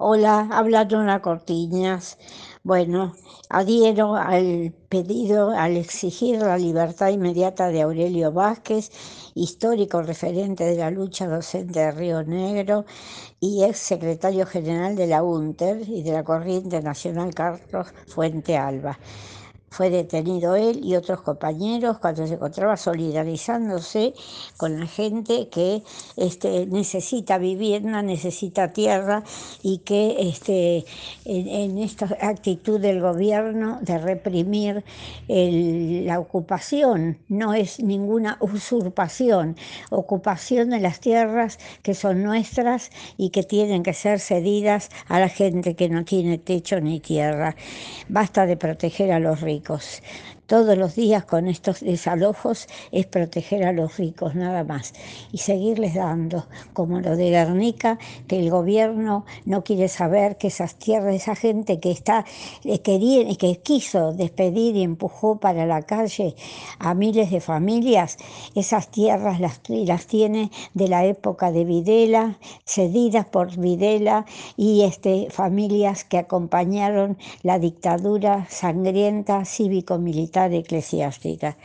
Hola, habla Dona Cortiñas. Bueno, adhiero al pedido, al exigir la libertad inmediata de Aurelio Vázquez, histórico referente de la lucha docente de Río Negro y ex secretario general de la UNTER y de la Corriente Nacional Carlos Fuente Alba. Fue detenido él y otros compañeros cuando se encontraba solidarizándose con la gente que este, necesita vivienda, necesita tierra y que este, en, esta actitud del gobierno de reprimir la ocupación. No es ninguna usurpación, ocupación de las tierras que son nuestras y que tienen que ser cedidas a la gente que no tiene techo ni tierra. Basta de proteger a los ricos católicos todos los días con estos desalojos es proteger a los ricos, nada más. Y seguirles dando, como lo de Guernica, que el gobierno no quiere saber que esas tierras, esa gente que está eh, que quiso despedir y empujó para la calle a miles de familias, esas tierras las, las tiene de la época de Videla, cedidas por Videla y este, familias que acompañaron la dictadura sangrienta cívico-militar eclesiástica.